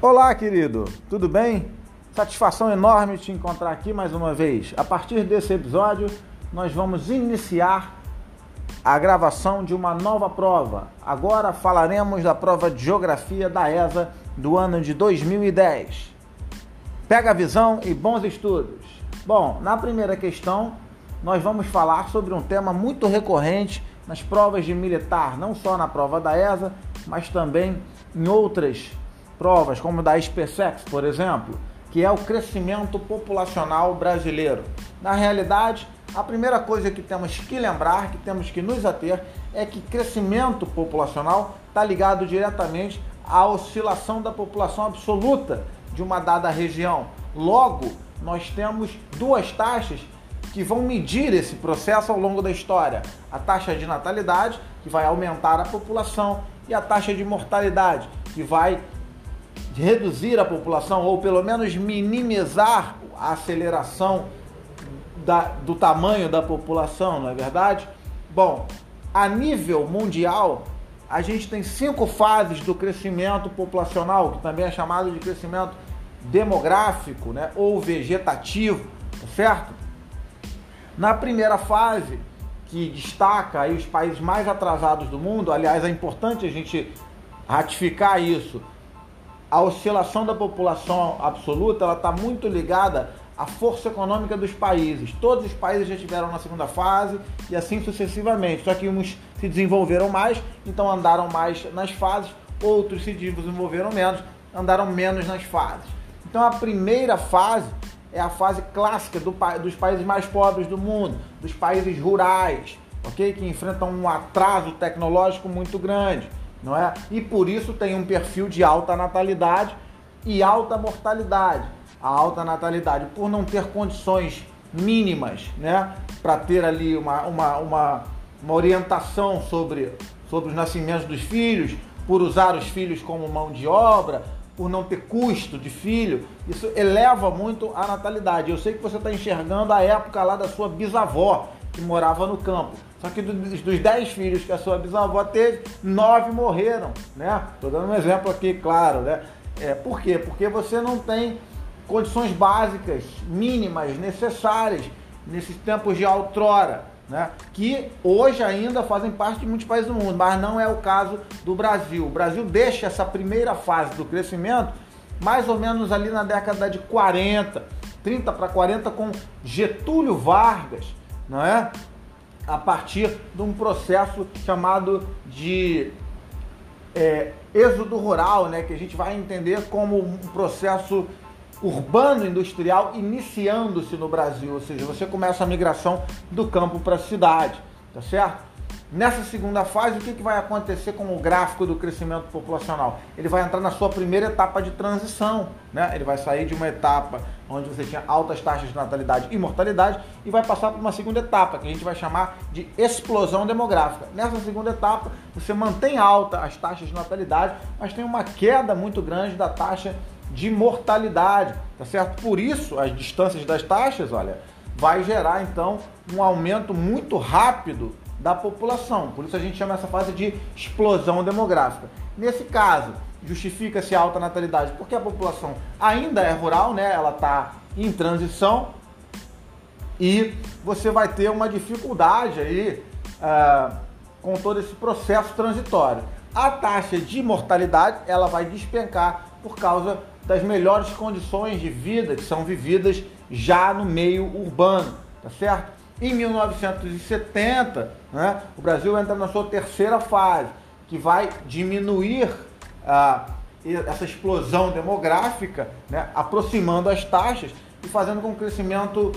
Olá, querido, tudo bem? Satisfação enorme te encontrar aqui mais uma vez. A partir desse episódio, nós vamos iniciar a gravação de uma nova prova. Agora falaremos da prova de Geografia da ESA do ano de 2010. Pega a visão e bons estudos. Bom, na primeira questão, nós vamos falar sobre um tema muito recorrente nas provas de militar, não só na prova da ESA, mas também em outras provas, como da SpaceX, por exemplo, que é o crescimento populacional brasileiro. Na realidade, a primeira coisa que temos que lembrar, que temos que nos ater, é que crescimento populacional está ligado diretamente à oscilação da população absoluta de uma dada região. Logo, nós temos duas taxas que vão medir esse processo ao longo da história: a taxa de natalidade, que vai aumentar a população, e a taxa de mortalidade, que vai reduzir a população ou pelo menos minimizar a aceleração da, do tamanho da população, não é verdade? Bom, a nível mundial, a gente tem cinco fases do crescimento populacional, que também é chamado de crescimento demográfico né, ou vegetativo, tá certo? Na primeira fase, que destaca aí os países mais atrasados do mundo, aliás, é importante a gente ratificar isso, a oscilação da população absoluta ela está muito ligada à força econômica dos países. Todos os países já estiveram na segunda fase e assim sucessivamente. Só que uns se desenvolveram mais, então andaram mais nas fases, outros se desenvolveram menos, andaram menos nas fases. Então a primeira fase é a fase clássica do, dos países mais pobres do mundo, dos países rurais, ok? Que enfrentam um atraso tecnológico muito grande não é? E por isso tem um perfil de alta natalidade e alta mortalidade. A alta natalidade, por não ter condições mínimas, né, para ter ali uma, uma, uma, uma orientação sobre, sobre os nascimentos dos filhos, por usar os filhos como mão de obra, por não ter custo de filho, isso eleva muito a natalidade. Eu sei que você está enxergando a época lá da sua bisavó, que morava no campo. Só que dos, dos dez filhos que a sua bisavó teve, nove morreram, né? Estou dando um exemplo aqui, claro, né? É, por quê? Porque você não tem condições básicas, mínimas, necessárias nesses tempos de outrora, né? Que hoje ainda fazem parte de muitos países do mundo, mas não é o caso do Brasil. O Brasil deixa essa primeira fase do crescimento mais ou menos ali na década de 40, 30 para 40 com Getúlio Vargas, não é? A partir de um processo chamado de é, êxodo rural, né, que a gente vai entender como um processo urbano industrial iniciando-se no Brasil, ou seja, você começa a migração do campo para a cidade, tá certo? Nessa segunda fase, o que, que vai acontecer com o gráfico do crescimento populacional? Ele vai entrar na sua primeira etapa de transição. Né? Ele vai sair de uma etapa onde você tinha altas taxas de natalidade e mortalidade e vai passar para uma segunda etapa, que a gente vai chamar de explosão demográfica. Nessa segunda etapa, você mantém alta as taxas de natalidade, mas tem uma queda muito grande da taxa de mortalidade, tá certo? Por isso, as distâncias das taxas, olha, vai gerar então um aumento muito rápido da população. Por isso a gente chama essa fase de explosão demográfica. Nesse caso, justifica-se a alta natalidade porque a população ainda é rural, né? Ela está em transição e você vai ter uma dificuldade aí uh, com todo esse processo transitório. A taxa de mortalidade ela vai despencar por causa das melhores condições de vida que são vividas já no meio urbano, tá certo? Em 1970, né, o Brasil entra na sua terceira fase, que vai diminuir ah, essa explosão demográfica, né, aproximando as taxas e fazendo com que o crescimento,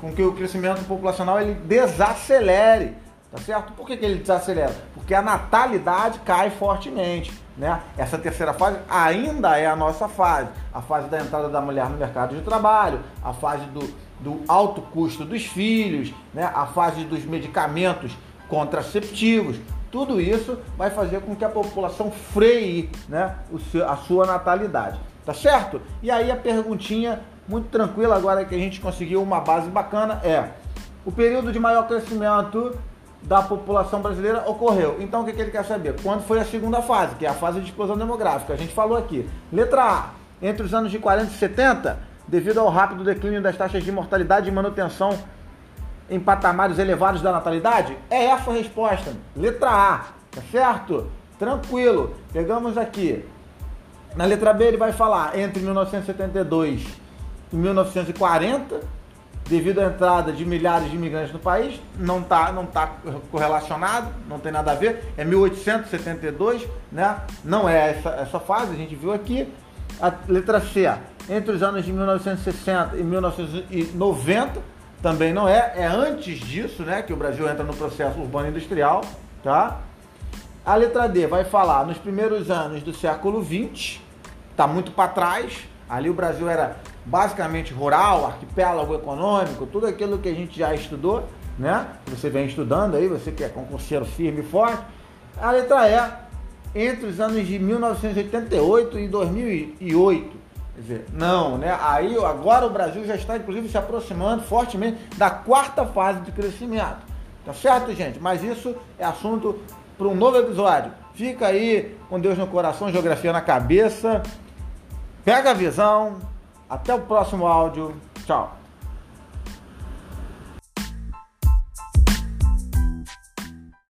com que o crescimento populacional ele desacelere. Tá certo? Por que, que ele desacelera? Porque a natalidade cai fortemente. Né? Essa terceira fase ainda é a nossa fase. A fase da entrada da mulher no mercado de trabalho, a fase do, do alto custo dos filhos, né? a fase dos medicamentos contraceptivos. Tudo isso vai fazer com que a população freie né? a sua natalidade. Tá certo? E aí a perguntinha muito tranquila agora que a gente conseguiu uma base bacana é o período de maior crescimento da população brasileira ocorreu. Então o que, que ele quer saber? Quando foi a segunda fase, que é a fase de explosão demográfica? A gente falou aqui. Letra A, entre os anos de 40 e 70, devido ao rápido declínio das taxas de mortalidade e manutenção em patamares elevados da natalidade? É essa a resposta. Letra A, tá certo? Tranquilo. Pegamos aqui. Na letra B ele vai falar entre 1972 e 1940, devido à entrada de milhares de imigrantes no país, não está não tá correlacionado, não tem nada a ver, é 1872, né? Não é essa, essa fase, a gente viu aqui. A letra C, entre os anos de 1960 e 1990, também não é, é antes disso, né, que o Brasil entra no processo urbano industrial, tá? A letra D vai falar nos primeiros anos do século 20, está muito para trás. Ali o Brasil era basicamente rural, arquipélago econômico, tudo aquilo que a gente já estudou, né? Você vem estudando aí, você que é concurseiro firme e forte. A letra E, entre os anos de 1988 e 2008. Quer dizer, não, né? Aí agora o Brasil já está, inclusive, se aproximando fortemente da quarta fase de crescimento. Tá certo, gente? Mas isso é assunto para um novo episódio. Fica aí com Deus no coração, geografia na cabeça. Pega a visão. Até o próximo áudio. Tchau.